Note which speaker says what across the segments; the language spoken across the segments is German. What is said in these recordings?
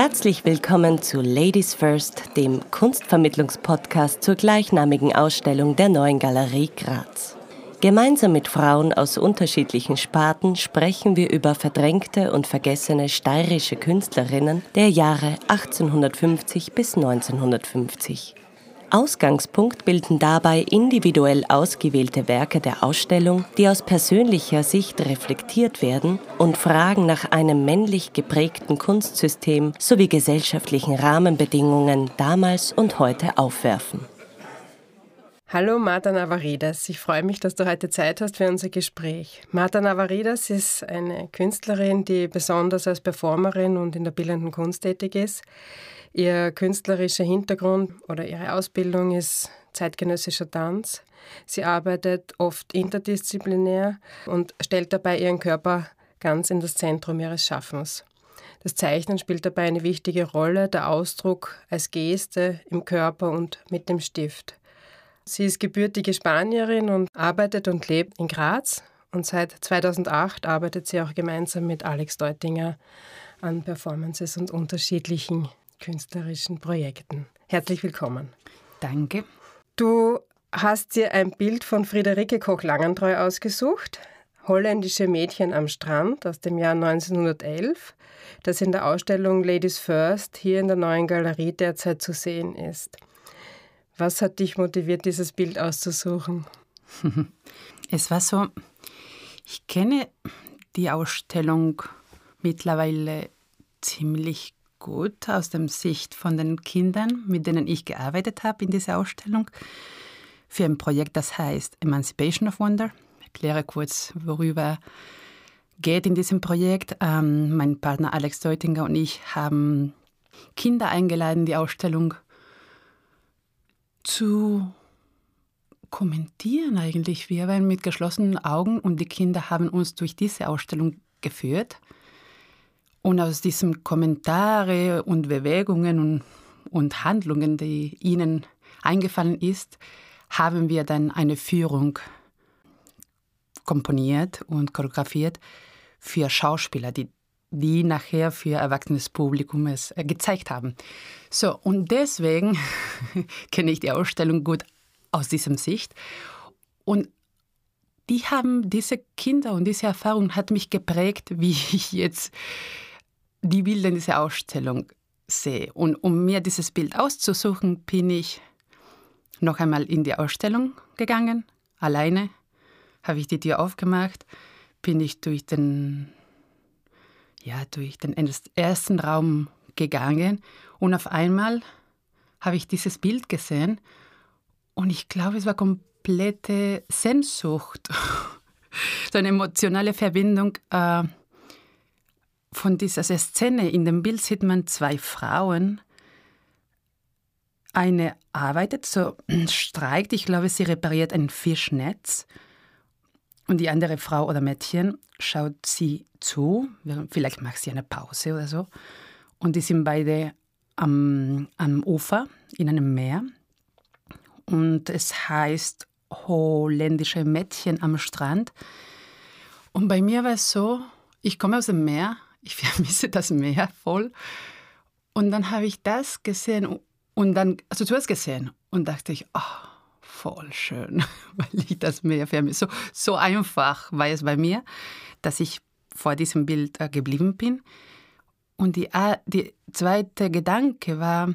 Speaker 1: Herzlich willkommen zu Ladies First, dem Kunstvermittlungspodcast zur gleichnamigen Ausstellung der Neuen Galerie Graz. Gemeinsam mit Frauen aus unterschiedlichen Sparten sprechen wir über verdrängte und vergessene steirische Künstlerinnen der Jahre 1850 bis 1950. Ausgangspunkt bilden dabei individuell ausgewählte Werke der Ausstellung, die aus persönlicher Sicht reflektiert werden und Fragen nach einem männlich geprägten Kunstsystem sowie gesellschaftlichen Rahmenbedingungen damals und heute aufwerfen.
Speaker 2: Hallo Marta Navaridas, ich freue mich, dass du heute Zeit hast für unser Gespräch. Marta Navaridas ist eine Künstlerin, die besonders als Performerin und in der bildenden Kunst tätig ist. Ihr künstlerischer Hintergrund oder ihre Ausbildung ist zeitgenössischer Tanz. Sie arbeitet oft interdisziplinär und stellt dabei ihren Körper ganz in das Zentrum ihres Schaffens. Das Zeichnen spielt dabei eine wichtige Rolle, der Ausdruck als Geste im Körper und mit dem Stift. Sie ist gebürtige Spanierin und arbeitet und lebt in Graz und seit 2008 arbeitet sie auch gemeinsam mit Alex Deutinger an Performances und unterschiedlichen künstlerischen Projekten. Herzlich willkommen.
Speaker 3: Danke.
Speaker 2: Du hast dir ein Bild von Friederike Koch-Langentreu ausgesucht, Holländische Mädchen am Strand aus dem Jahr 1911, das in der Ausstellung Ladies First hier in der neuen Galerie derzeit zu sehen ist. Was hat dich motiviert, dieses Bild auszusuchen?
Speaker 3: Es war so, ich kenne die Ausstellung mittlerweile ziemlich gut aus der Sicht von den Kindern, mit denen ich gearbeitet habe in dieser Ausstellung, für ein Projekt, das heißt Emancipation of Wonder. Ich erkläre kurz, worüber geht in diesem Projekt. Ähm, mein Partner Alex Deutinger und ich haben Kinder eingeladen, die Ausstellung zu kommentieren eigentlich. Wir waren mit geschlossenen Augen und die Kinder haben uns durch diese Ausstellung geführt. Und aus diesen Kommentare und Bewegungen und, und Handlungen, die ihnen eingefallen ist, haben wir dann eine Führung komponiert und choreografiert für Schauspieler, die, die nachher für erwachsenes Publikum es äh, gezeigt haben. So, und deswegen kenne ich die Ausstellung gut aus diesem Sicht. Und die haben, diese Kinder und diese Erfahrung hat mich geprägt, wie ich jetzt die Bilder in dieser Ausstellung sehe. Und um mir dieses Bild auszusuchen, bin ich noch einmal in die Ausstellung gegangen, alleine, habe ich die Tür aufgemacht, bin ich durch den, ja, durch den ersten Raum gegangen und auf einmal habe ich dieses Bild gesehen und ich glaube, es war komplette Sehnsucht, so eine emotionale Verbindung. Äh, von dieser Szene in dem Bild sieht man zwei Frauen. Eine arbeitet, so streikt, ich glaube, sie repariert ein Fischnetz. Und die andere Frau oder Mädchen schaut sie zu, vielleicht macht sie eine Pause oder so. Und die sind beide am, am Ufer in einem Meer. Und es heißt holländische Mädchen am Strand. Und bei mir war es so, ich komme aus dem Meer ich vermisse das Meer voll. Und dann habe ich das gesehen und dann, also zuerst gesehen und dachte ich, oh, voll schön, weil ich das Meer vermisse. So, so einfach war es bei mir, dass ich vor diesem Bild äh, geblieben bin. Und die, die zweite Gedanke war,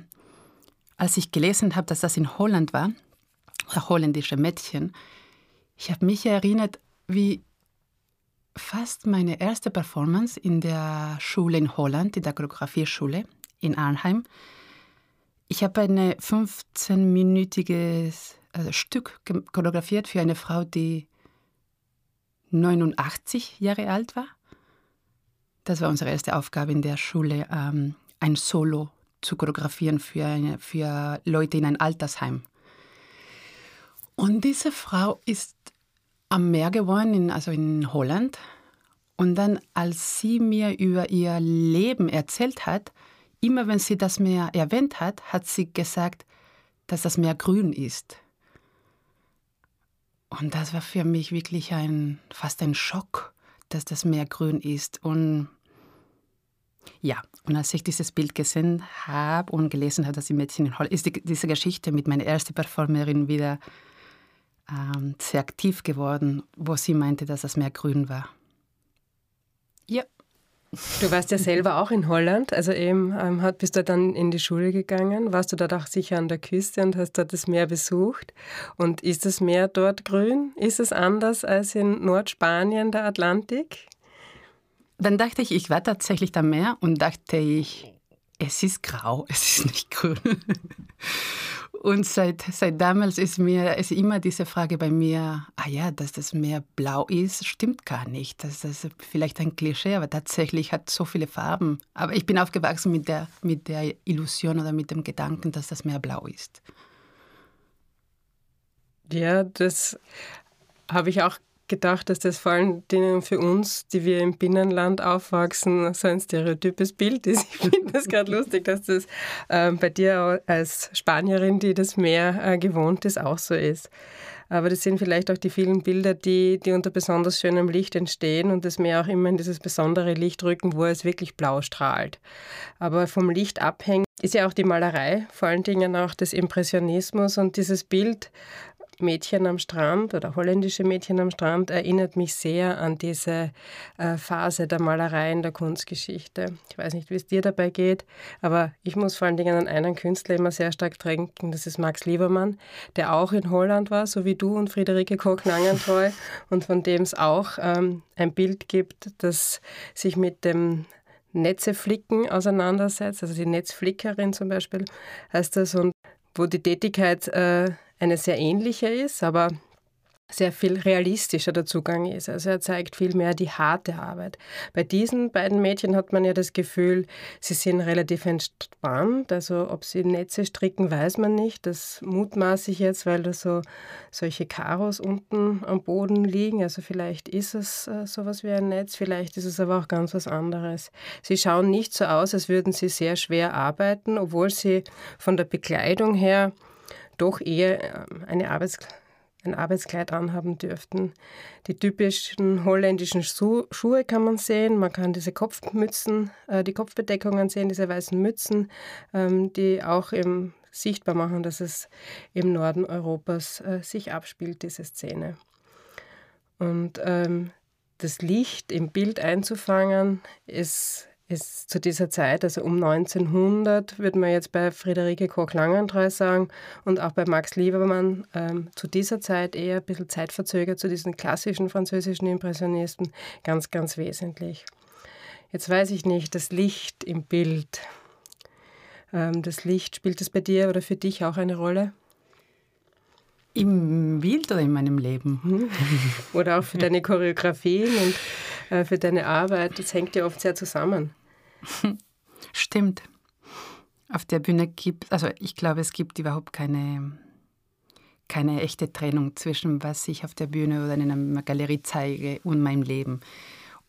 Speaker 3: als ich gelesen habe, dass das in Holland war, holländische Mädchen, ich habe mich erinnert, wie fast meine erste Performance in der Schule in Holland, in der Choreografieschule in Arnheim. Ich habe ein 15-minütiges also Stück choreografiert für eine Frau, die 89 Jahre alt war. Das war unsere erste Aufgabe in der Schule, ähm, ein Solo zu choreografieren für, eine, für Leute in ein Altersheim. Und diese Frau ist am Meer geworden, in, also in Holland. Und dann, als sie mir über ihr Leben erzählt hat, immer wenn sie das Meer erwähnt hat, hat sie gesagt, dass das Meer grün ist. Und das war für mich wirklich ein, fast ein Schock, dass das Meer grün ist. Und Ja, und als ich dieses Bild gesehen habe und gelesen habe, dass die Mädchen in Holland, ist die, diese Geschichte mit meiner ersten Performerin wieder ähm, sehr aktiv geworden, wo sie meinte, dass das Meer grün war.
Speaker 2: Ja. Du warst ja selber auch in Holland, also eben ähm, bist du dann in die Schule gegangen, warst du dort auch sicher an der Küste und hast dort das Meer besucht. Und ist das Meer dort grün? Ist es anders als in Nordspanien der Atlantik?
Speaker 3: Dann dachte ich, ich war tatsächlich am Meer und dachte ich, es ist grau, es ist nicht grün. Und seit, seit damals ist mir ist immer diese Frage bei mir, ah ja, dass das Meer blau ist, stimmt gar nicht. Das ist vielleicht ein Klischee, aber tatsächlich hat so viele Farben. Aber ich bin aufgewachsen mit der, mit der Illusion oder mit dem Gedanken, dass das Meer blau ist.
Speaker 2: Ja, das habe ich auch gedacht, dass das vor allen Dingen für uns, die wir im Binnenland aufwachsen, so ein stereotypes Bild ist. Ich finde das gerade lustig, dass das äh, bei dir als Spanierin, die das Meer äh, gewohnt ist, auch so ist. Aber das sind vielleicht auch die vielen Bilder, die, die unter besonders schönem Licht entstehen und das Meer auch immer in dieses besondere Licht rücken, wo es wirklich blau strahlt. Aber vom Licht abhängt ist ja auch die Malerei, vor allen Dingen auch des Impressionismus und dieses Bild Mädchen am Strand oder holländische Mädchen am Strand erinnert mich sehr an diese äh, Phase der Malerei in der Kunstgeschichte. Ich weiß nicht, wie es dir dabei geht, aber ich muss vor allen Dingen an einen Künstler immer sehr stark denken, das ist Max Liebermann, der auch in Holland war, so wie du und Friederike Koch-Langentreu und von dem es auch ähm, ein Bild gibt, das sich mit dem Netzeflicken auseinandersetzt, also die Netzflickerin zum Beispiel heißt das und wo die Tätigkeit äh, eine sehr ähnliche ist, aber sehr viel realistischer der Zugang ist. Also er zeigt viel mehr die harte Arbeit. Bei diesen beiden Mädchen hat man ja das Gefühl, sie sind relativ entspannt. Also ob sie Netze stricken, weiß man nicht. Das mutmaße ich jetzt, weil da so solche Karos unten am Boden liegen. Also vielleicht ist es äh, sowas wie ein Netz, vielleicht ist es aber auch ganz was anderes. Sie schauen nicht so aus, als würden sie sehr schwer arbeiten, obwohl sie von der Bekleidung her doch eher ähm, eine Arbeits ein Arbeitskleid anhaben dürften. Die typischen holländischen Schuhe kann man sehen. Man kann diese Kopfmützen, äh, die Kopfbedeckungen sehen, diese weißen Mützen, ähm, die auch eben sichtbar machen, dass es im Norden Europas äh, sich abspielt, diese Szene. Und ähm, das Licht im Bild einzufangen, ist ist zu dieser Zeit, also um 1900, würde man jetzt bei Friederike Koch-Langentreu sagen und auch bei Max Liebermann ähm, zu dieser Zeit eher ein bisschen zeitverzögert zu diesen klassischen französischen Impressionisten, ganz, ganz wesentlich. Jetzt weiß ich nicht, das Licht im Bild, ähm, das Licht, spielt das bei dir oder für dich auch eine Rolle?
Speaker 3: Im Bild oder in meinem Leben?
Speaker 2: Mhm. Oder auch für deine Choreografien und äh, für deine Arbeit. Das hängt ja oft sehr zusammen.
Speaker 3: Stimmt. Auf der Bühne gibt, also ich glaube, es gibt überhaupt keine, keine echte Trennung zwischen was ich auf der Bühne oder in einer Galerie zeige und meinem Leben.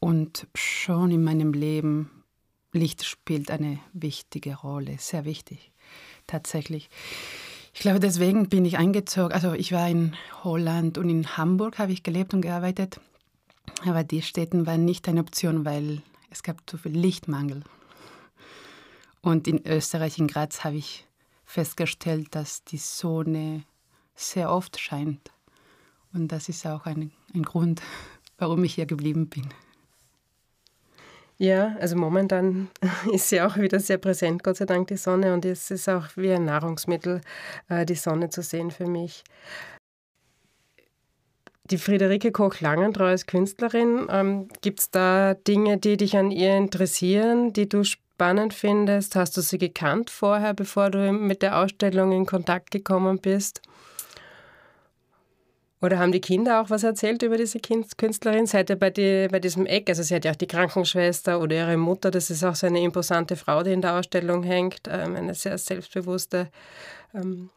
Speaker 3: Und schon in meinem Leben, Licht spielt eine wichtige Rolle, sehr wichtig, tatsächlich. Ich glaube, deswegen bin ich eingezogen. Also ich war in Holland und in Hamburg habe ich gelebt und gearbeitet. Aber die Städten waren nicht eine Option, weil es gab zu viel Lichtmangel. Und in Österreich, in Graz, habe ich festgestellt, dass die Sonne sehr oft scheint. Und das ist auch ein, ein Grund, warum ich hier geblieben bin.
Speaker 2: Ja, also momentan ist sie auch wieder sehr präsent, Gott sei Dank, die Sonne. Und es ist auch wie ein Nahrungsmittel, äh, die Sonne zu sehen für mich. Die Friederike Koch-Langentreu als Künstlerin, ähm, gibt es da Dinge, die dich an ihr interessieren, die du spannend findest? Hast du sie gekannt vorher, bevor du mit der Ausstellung in Kontakt gekommen bist? Oder haben die Kinder auch was erzählt über diese Künstlerin? Seid ihr bei, die, bei diesem Eck, also sie hat ja auch die Krankenschwester oder ihre Mutter, das ist auch so eine imposante Frau, die in der Ausstellung hängt, ähm, eine sehr selbstbewusste ähm,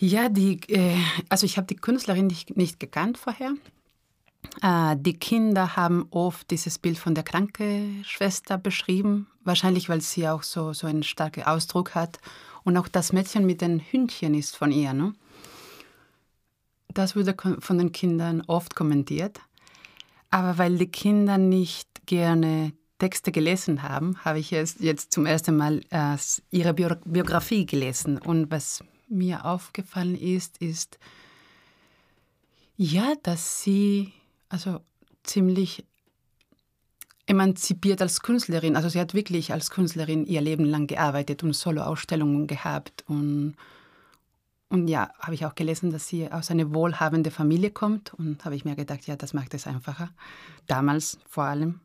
Speaker 3: ja, die, äh, also ich habe die Künstlerin nicht, nicht gekannt vorher. Äh, die Kinder haben oft dieses Bild von der Krankenschwester beschrieben, wahrscheinlich weil sie auch so, so einen starken Ausdruck hat. Und auch das Mädchen mit den Hündchen ist von ihr. Ne? Das wurde von den Kindern oft kommentiert. Aber weil die Kinder nicht gerne Texte gelesen habe, habe ich jetzt, jetzt zum ersten Mal äh, ihre Biografie gelesen. Und was mir aufgefallen ist, ist, ja, dass sie also ziemlich emanzipiert als Künstlerin. Also sie hat wirklich als Künstlerin ihr Leben lang gearbeitet und Solo-Ausstellungen gehabt. Und, und ja, habe ich auch gelesen, dass sie aus einer wohlhabenden Familie kommt. Und habe ich mir gedacht, ja, das macht es einfacher. Damals vor allem.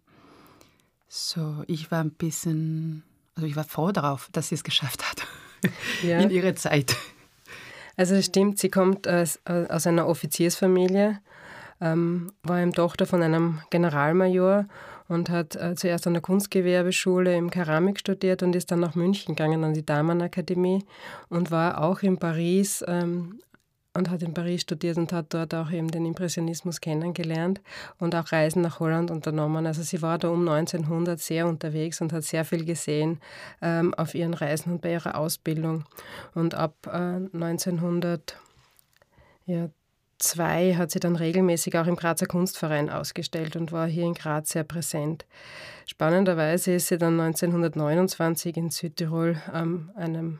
Speaker 3: So, ich war ein bisschen, also ich war froh darauf, dass sie es geschafft hat ja. in ihrer Zeit.
Speaker 2: Also es stimmt, sie kommt aus, aus einer Offiziersfamilie, ähm, war eben Tochter von einem Generalmajor und hat äh, zuerst an der Kunstgewerbeschule im Keramik studiert und ist dann nach München gegangen an die Damenakademie und war auch in Paris ähm, und hat in Paris studiert und hat dort auch eben den Impressionismus kennengelernt und auch Reisen nach Holland unternommen. Also sie war da um 1900 sehr unterwegs und hat sehr viel gesehen ähm, auf ihren Reisen und bei ihrer Ausbildung. Und ab äh, 1900 ja, hat sie dann regelmäßig auch im Grazer Kunstverein ausgestellt und war hier in Graz sehr präsent. Spannenderweise ist sie dann 1929 in Südtirol ähm, einem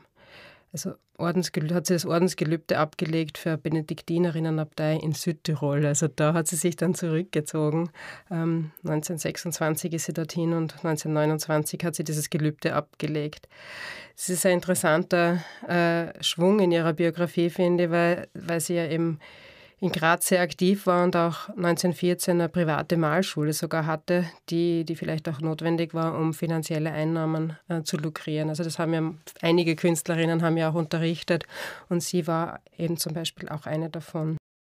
Speaker 2: also Ordensgelübde, hat sie das Ordensgelübde abgelegt für Benediktinerinnenabtei in Südtirol. Also da hat sie sich dann zurückgezogen. Ähm, 1926 ist sie dorthin und 1929 hat sie dieses Gelübde abgelegt. Es ist ein interessanter äh, Schwung in ihrer Biografie, finde ich, weil, weil sie ja eben in Graz sehr aktiv war und auch 1914 eine private Malschule sogar hatte, die, die vielleicht auch notwendig war, um finanzielle Einnahmen äh, zu lukrieren. Also das haben ja einige Künstlerinnen haben ja auch unterrichtet und sie war eben zum Beispiel auch eine davon.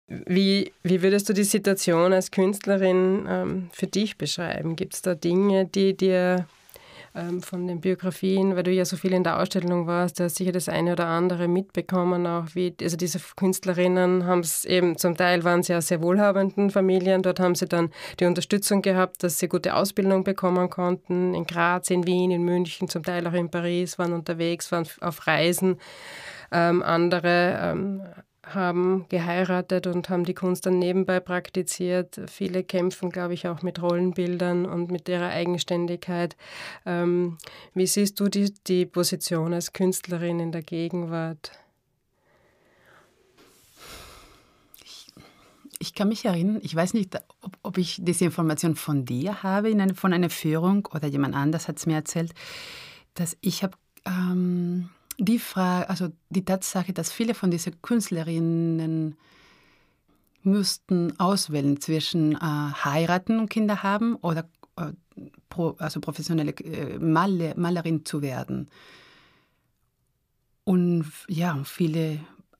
Speaker 2: Wie, wie würdest du die Situation als Künstlerin ähm, für dich beschreiben? Gibt es da Dinge, die dir ähm, von den Biografien, weil du ja so viel in der Ausstellung warst, du hast sicher das eine oder andere mitbekommen, auch wie, also diese Künstlerinnen haben es eben, zum Teil waren sie aus sehr wohlhabenden Familien, dort haben sie dann die Unterstützung gehabt, dass sie gute Ausbildung bekommen konnten, in Graz, in Wien, in München, zum Teil auch in Paris, waren unterwegs, waren auf Reisen. Ähm, andere ähm, haben geheiratet und haben die Kunst dann nebenbei praktiziert. Viele kämpfen, glaube ich, auch mit Rollenbildern und mit ihrer Eigenständigkeit. Ähm, wie siehst du die, die Position als Künstlerin in der Gegenwart?
Speaker 3: Ich, ich kann mich erinnern, ich weiß nicht, ob, ob ich diese Information von dir habe, in eine, von einer Führung oder jemand anders hat es mir erzählt, dass ich habe... Ähm, die Frage, also die Tatsache, dass viele von diesen Künstlerinnen müssten auswählen zwischen äh, heiraten und Kinder haben oder äh, pro, also professionelle äh, Maler, Malerin zu werden. Und ja, viele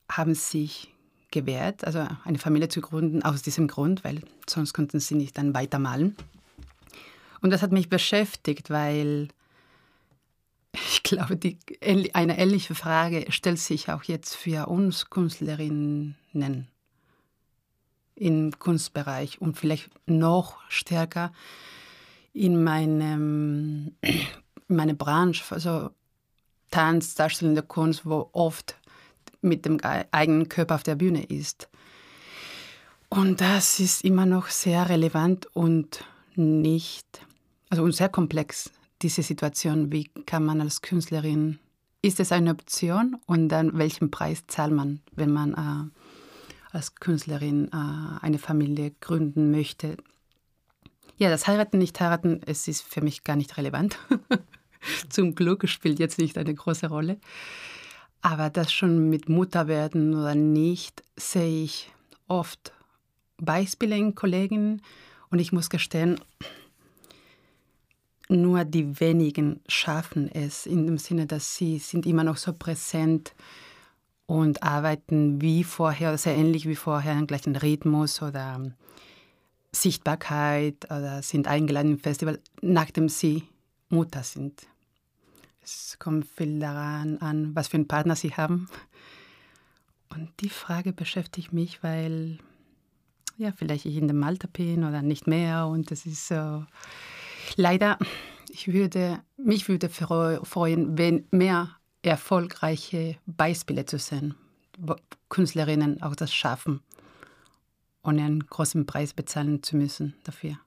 Speaker 3: haben sich gewehrt, also eine Familie zu gründen aus diesem Grund, weil sonst könnten sie nicht dann weitermalen. Und das hat mich beschäftigt, weil ich glaube, die, eine ähnliche Frage stellt sich auch jetzt für uns Künstlerinnen im Kunstbereich und vielleicht noch stärker in meinem, in meiner Branche, also Tanz, darstellende Kunst, wo oft mit dem eigenen Körper auf der Bühne ist. Und das ist immer noch sehr relevant und nicht, also sehr komplex diese Situation, wie kann man als Künstlerin, ist es eine Option und dann welchen Preis zahlt man, wenn man äh, als Künstlerin äh, eine Familie gründen möchte. Ja, das Heiraten, nicht heiraten, es ist für mich gar nicht relevant. Zum Glück spielt jetzt nicht eine große Rolle. Aber das schon mit Mutter werden oder nicht, sehe ich oft Beispiele in Kollegen und ich muss gestehen, nur die wenigen schaffen es, in dem Sinne, dass sie sind immer noch so präsent und arbeiten wie vorher, sehr ähnlich wie vorher, im gleichen Rhythmus oder ähm, Sichtbarkeit oder sind eingeladen im Festival, nachdem sie Mutter sind. Es kommt viel daran an, was für einen Partner sie haben. Und die Frage beschäftigt mich, weil ja, vielleicht ich in dem Alter bin oder nicht mehr und das ist so Leider, ich würde, mich würde freuen, wenn mehr erfolgreiche Beispiele zu sehen, wo Künstlerinnen auch das schaffen, ohne einen großen Preis bezahlen zu müssen dafür.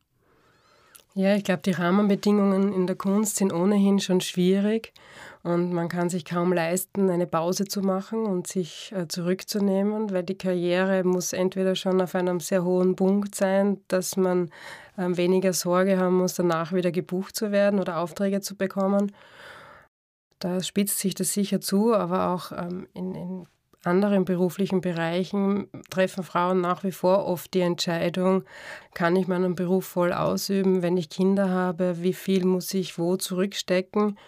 Speaker 2: Ja, ich glaube, die Rahmenbedingungen in der Kunst sind ohnehin schon schwierig und man kann sich kaum leisten, eine Pause zu machen und sich äh, zurückzunehmen, weil die Karriere muss entweder schon auf einem sehr hohen Punkt sein, dass man äh, weniger Sorge haben muss, danach wieder gebucht zu werden oder Aufträge zu bekommen. Da spitzt sich das sicher zu, aber auch ähm, in, in anderen beruflichen Bereichen treffen Frauen nach wie vor oft die Entscheidung, kann ich meinen Beruf voll ausüben, wenn ich Kinder habe, wie viel muss ich wo zurückstecken.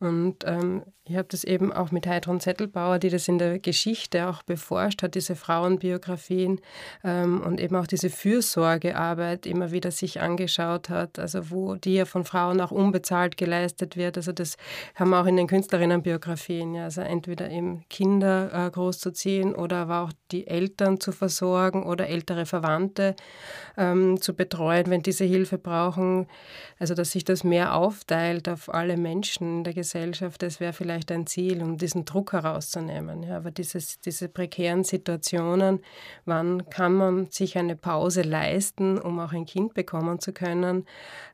Speaker 2: Und ähm, ich habe das eben auch mit Heidrun Zettelbauer, die das in der Geschichte auch beforscht hat, diese Frauenbiografien ähm, und eben auch diese Fürsorgearbeit immer wieder sich angeschaut hat, also wo die ja von Frauen auch unbezahlt geleistet wird. Also das haben wir auch in den Künstlerinnenbiografien, ja, also entweder eben Kinder äh, großzuziehen oder aber auch die Eltern zu versorgen oder ältere Verwandte ähm, zu betreuen, wenn diese Hilfe brauchen. Also dass sich das mehr aufteilt auf alle Menschen in der Gesellschaft, das wäre vielleicht vielleicht ein Ziel, um diesen Druck herauszunehmen. Ja, aber dieses, diese prekären Situationen, wann kann man sich eine Pause leisten, um auch ein Kind bekommen zu können,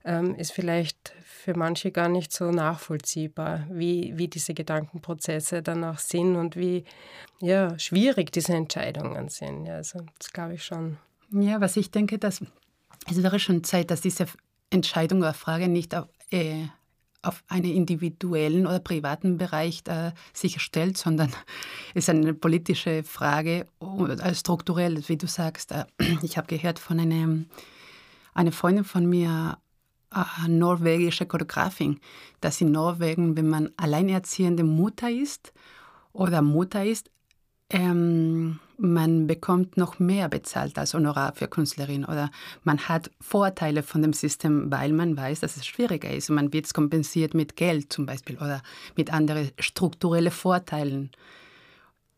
Speaker 2: ähm, ist vielleicht für manche gar nicht so nachvollziehbar, wie, wie diese Gedankenprozesse dann auch sind und wie ja, schwierig diese Entscheidungen sind. Ja, also das glaube ich schon.
Speaker 3: Ja, was ich denke, dass es wäre schon Zeit, dass diese Entscheidung oder Frage nicht auf, äh, auf einen individuellen oder privaten Bereich äh, sich stellt, sondern es ist eine politische Frage, äh, strukturell, wie du sagst. Äh, ich habe gehört von einem, einer Freundin von mir, äh, norwegische Choreografin, dass in Norwegen, wenn man alleinerziehende Mutter ist oder Mutter ist, ähm, man bekommt noch mehr bezahlt als Honorar für Künstlerin oder man hat Vorteile von dem System, weil man weiß, dass es schwieriger ist. Man wird es kompensiert mit Geld zum Beispiel oder mit anderen strukturellen Vorteilen.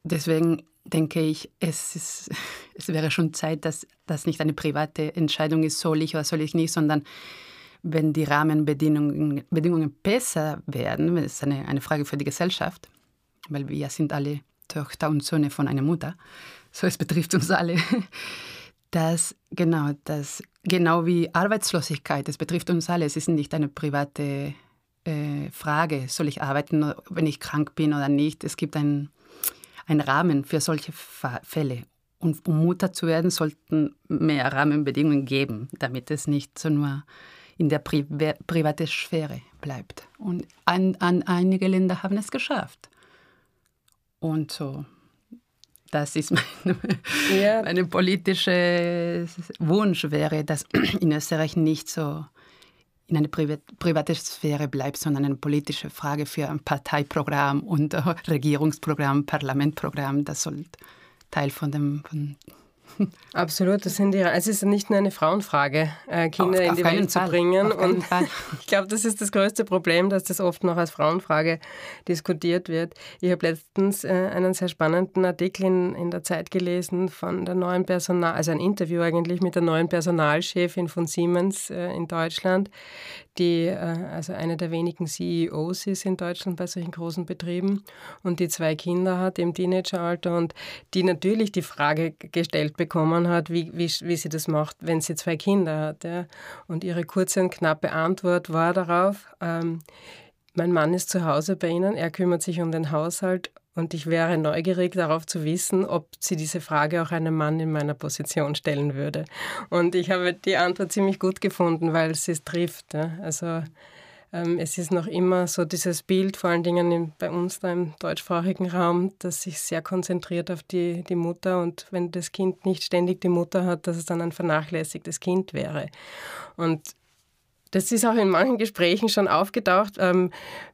Speaker 3: Deswegen denke ich, es, ist, es wäre schon Zeit, dass das nicht eine private Entscheidung ist, soll ich oder soll ich nicht, sondern wenn die Rahmenbedingungen Bedingungen besser werden, das ist eine, eine Frage für die Gesellschaft, weil wir sind alle Töchter und Söhne von einer Mutter, so es betrifft uns alle, dass genau, das, genau wie Arbeitslosigkeit, es betrifft uns alle, es ist nicht eine private äh, Frage, soll ich arbeiten, wenn ich krank bin oder nicht. Es gibt einen Rahmen für solche Fälle. Und um Mutter zu werden, sollten mehr Rahmenbedingungen geben, damit es nicht so nur in der Pri privaten Sphäre bleibt. Und an, an einige Länder haben es geschafft. Und so, das ist mein, ja. meine politische Wunsch wäre, dass in Österreich nicht so in eine private Sphäre bleibt, sondern eine politische Frage für ein Parteiprogramm und Regierungsprogramm, Parlamentprogramm. Das soll Teil von dem von
Speaker 2: Absolut, das sind die, es ist nicht nur eine Frauenfrage, äh, Kinder auf, in die Welt Fall. zu bringen. Und ich glaube, das ist das größte Problem, dass das oft noch als Frauenfrage diskutiert wird. Ich habe letztens äh, einen sehr spannenden Artikel in, in der Zeit gelesen von der neuen Personal, also ein Interview eigentlich mit der neuen Personalchefin von Siemens äh, in Deutschland, die also eine der wenigen CEOs ist in Deutschland bei solchen großen Betrieben und die zwei Kinder hat im Teenageralter und die natürlich die Frage gestellt bekommen hat, wie, wie, wie sie das macht, wenn sie zwei Kinder hat. Ja. Und ihre kurze und knappe Antwort war darauf, ähm, mein Mann ist zu Hause bei Ihnen, er kümmert sich um den Haushalt und ich wäre neugierig darauf zu wissen, ob sie diese Frage auch einem Mann in meiner Position stellen würde. Und ich habe die Antwort ziemlich gut gefunden, weil sie es trifft. Also ähm, es ist noch immer so dieses Bild, vor allen Dingen bei uns da im deutschsprachigen Raum, das sich sehr konzentriert auf die, die Mutter und wenn das Kind nicht ständig die Mutter hat, dass es dann ein vernachlässigtes Kind wäre. Und das ist auch in manchen Gesprächen schon aufgetaucht, ähm,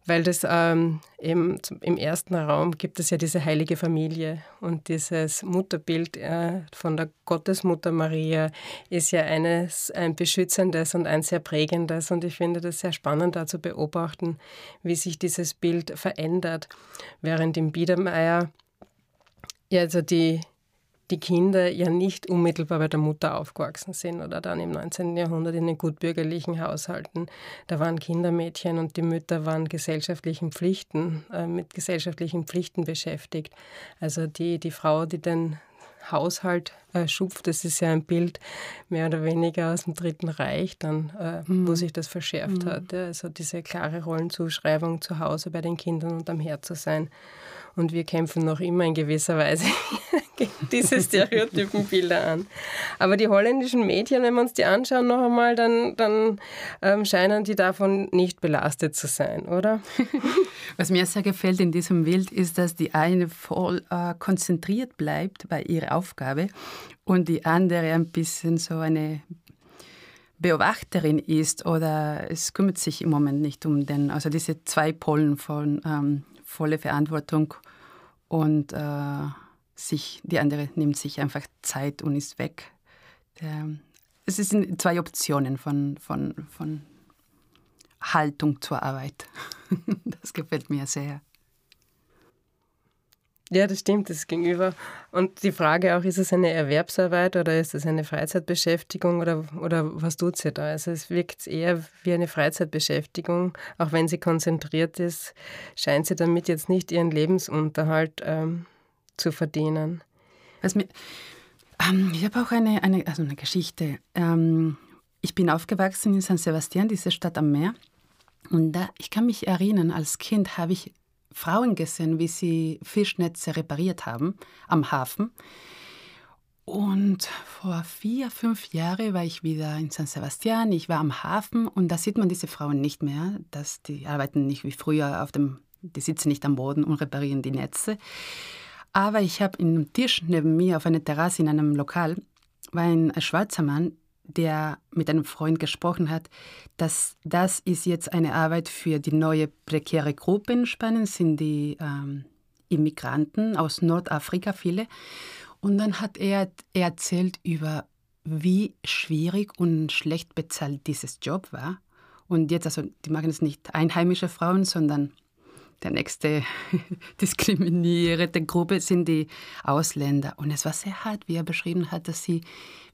Speaker 2: weil das ähm, eben im ersten Raum gibt es ja diese heilige Familie und dieses Mutterbild äh, von der Gottesmutter Maria ist ja eines ein beschützendes und ein sehr prägendes und ich finde das sehr spannend da zu beobachten, wie sich dieses Bild verändert, während im Biedermeier ja also die die Kinder ja nicht unmittelbar bei der Mutter aufgewachsen sind oder dann im 19. Jahrhundert in den gutbürgerlichen Haushalten. Da waren Kindermädchen und die Mütter waren gesellschaftlichen Pflichten, äh, mit gesellschaftlichen Pflichten beschäftigt. Also die, die Frau, die den Haushalt äh, schupft. Das ist ja ein Bild mehr oder weniger aus dem Dritten Reich, dann, äh, mhm. wo sich das verschärft mhm. hat. Ja. Also diese klare Rollenzuschreibung zu Hause bei den Kindern und am Herd zu sein. Und wir kämpfen noch immer in gewisser Weise diese Stereotypenbilder an. Aber die holländischen Mädchen, wenn wir uns die anschauen noch einmal, dann, dann ähm, scheinen die davon nicht belastet zu sein, oder?
Speaker 3: Was mir sehr gefällt in diesem Bild ist, dass die eine voll äh, konzentriert bleibt bei ihrer Aufgabe und die andere ein bisschen so eine Beobachterin ist oder es kümmert sich im Moment nicht um den, also diese zwei Polen von ähm, volle Verantwortung und äh, sich, die andere nimmt sich einfach Zeit und ist weg. Der, es sind zwei Optionen von, von, von Haltung zur Arbeit. das gefällt mir sehr.
Speaker 2: Ja, das stimmt, das Gegenüber. Und die Frage auch, ist es eine Erwerbsarbeit oder ist es eine Freizeitbeschäftigung oder, oder was tut sie da? Also es wirkt eher wie eine Freizeitbeschäftigung. Auch wenn sie konzentriert ist, scheint sie damit jetzt nicht ihren Lebensunterhalt ähm, zu verdienen.
Speaker 3: Was mir, ähm, ich habe auch eine, eine, also eine Geschichte. Ähm, ich bin aufgewachsen in San Sebastian, diese Stadt am Meer. Und da, ich kann mich erinnern, als Kind habe ich Frauen gesehen, wie sie Fischnetze repariert haben am Hafen. Und vor vier, fünf Jahren war ich wieder in San Sebastian. Ich war am Hafen und da sieht man diese Frauen nicht mehr. Dass die arbeiten nicht wie früher auf dem, die sitzen nicht am Boden und reparieren die Netze. Aber ich habe in einem Tisch neben mir auf einer Terrasse in einem Lokal war ein schwarzer Mann, der mit einem Freund gesprochen hat, dass das ist jetzt eine Arbeit für die neue prekäre Gruppe in Spanien, sind die ähm, Immigranten aus Nordafrika, viele. Und dann hat er, er erzählt über, wie schwierig und schlecht bezahlt dieses Job war. Und jetzt, also die machen es nicht einheimische Frauen, sondern der nächste diskriminierte Gruppe sind die Ausländer. Und es war sehr hart, wie er beschrieben hat, dass sie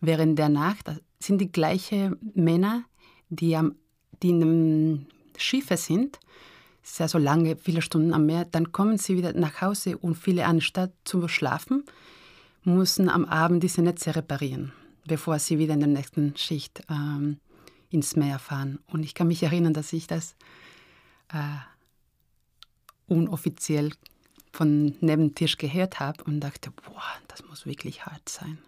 Speaker 3: während der Nacht, das sind die gleichen Männer, die, am, die in einem Schiffe sind, sehr so lange, viele Stunden am Meer, dann kommen sie wieder nach Hause und viele anstatt zu schlafen, müssen am Abend diese Netze reparieren, bevor sie wieder in der nächsten Schicht ähm, ins Meer fahren. Und ich kann mich erinnern, dass ich das äh, unoffiziell von neben Tisch gehört habe und dachte, boah, das muss wirklich hart sein.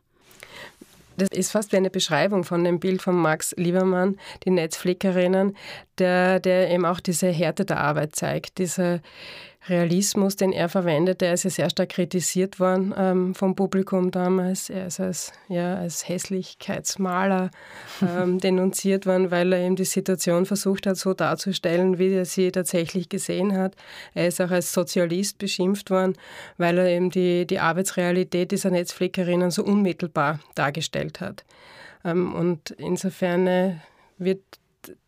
Speaker 2: Das ist fast wie eine Beschreibung von dem Bild von Max Liebermann, die Netzflickerinnen, der, der eben auch diese Härte der Arbeit zeigt, diese Realismus, den er verwendet, der ist ja sehr stark kritisiert worden ähm, vom Publikum damals. Er ist als, ja, als Hässlichkeitsmaler ähm, denunziert worden, weil er eben die Situation versucht hat, so darzustellen, wie er sie tatsächlich gesehen hat. Er ist auch als Sozialist beschimpft worden, weil er eben die, die Arbeitsrealität dieser Netzflickerinnen so unmittelbar dargestellt hat. Ähm, und insofern äh, wird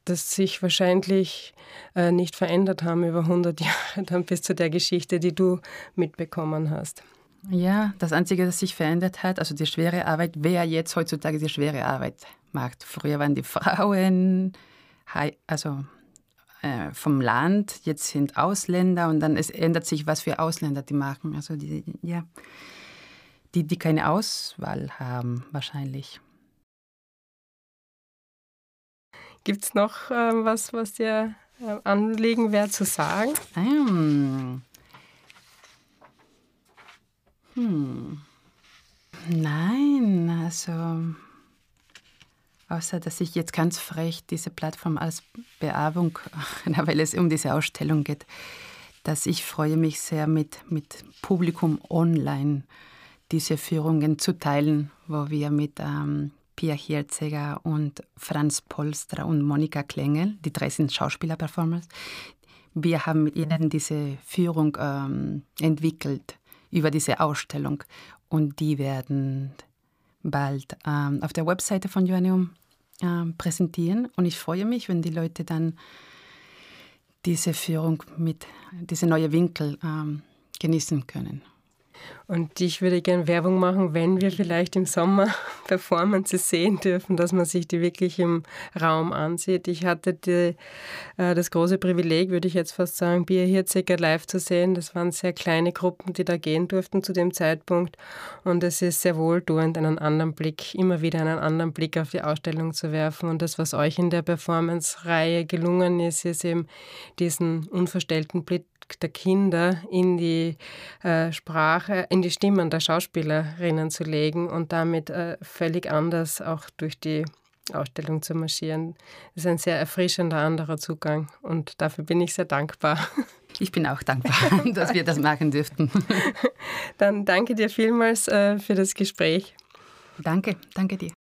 Speaker 2: das sich wahrscheinlich äh, nicht verändert haben über 100 Jahre, dann bis zu der Geschichte, die du mitbekommen hast.
Speaker 3: Ja, das Einzige, das sich verändert hat, also die schwere Arbeit, wer jetzt heutzutage die schwere Arbeit macht. Früher waren die Frauen, also äh, vom Land, jetzt sind Ausländer und dann es ändert sich, was für Ausländer die machen. Also die, ja, die, die keine Auswahl haben wahrscheinlich.
Speaker 2: Gibt es noch äh, was, was dir äh, anliegen wäre zu sagen?
Speaker 3: Hm. Hm. Nein, also außer dass ich jetzt ganz frech diese Plattform als Bewerbung, weil es um diese Ausstellung geht, dass ich freue mich sehr mit, mit Publikum online diese Führungen zu teilen, wo wir mit ähm, Pia Hirzeger und Franz Polstra und Monika Klengel, die drei sind Schauspieler-Performers. Wir haben mit ihnen diese Führung ähm, entwickelt über diese Ausstellung und die werden bald ähm, auf der Webseite von Joanneum ähm, präsentieren und ich freue mich, wenn die Leute dann diese Führung mit diese neue Winkel ähm, genießen können.
Speaker 2: Und ich würde gerne Werbung machen, wenn wir vielleicht im Sommer Performances sehen dürfen, dass man sich die wirklich im Raum ansieht. Ich hatte die, äh, das große Privileg, würde ich jetzt fast sagen, Bier Hirziger live zu sehen. Das waren sehr kleine Gruppen, die da gehen durften zu dem Zeitpunkt. Und es ist sehr wohltuend, einen anderen Blick, immer wieder einen anderen Blick auf die Ausstellung zu werfen. Und das, was euch in der Performance-Reihe gelungen ist, ist eben diesen unverstellten Blick der Kinder in die äh, Sprache, in die Stimmen der Schauspielerinnen zu legen und damit äh, völlig anders auch durch die Ausstellung zu marschieren. Das ist ein sehr erfrischender anderer Zugang und dafür bin ich sehr dankbar.
Speaker 3: Ich bin auch dankbar, dass wir das machen dürften.
Speaker 2: Dann danke dir vielmals äh, für das Gespräch.
Speaker 3: Danke, danke dir.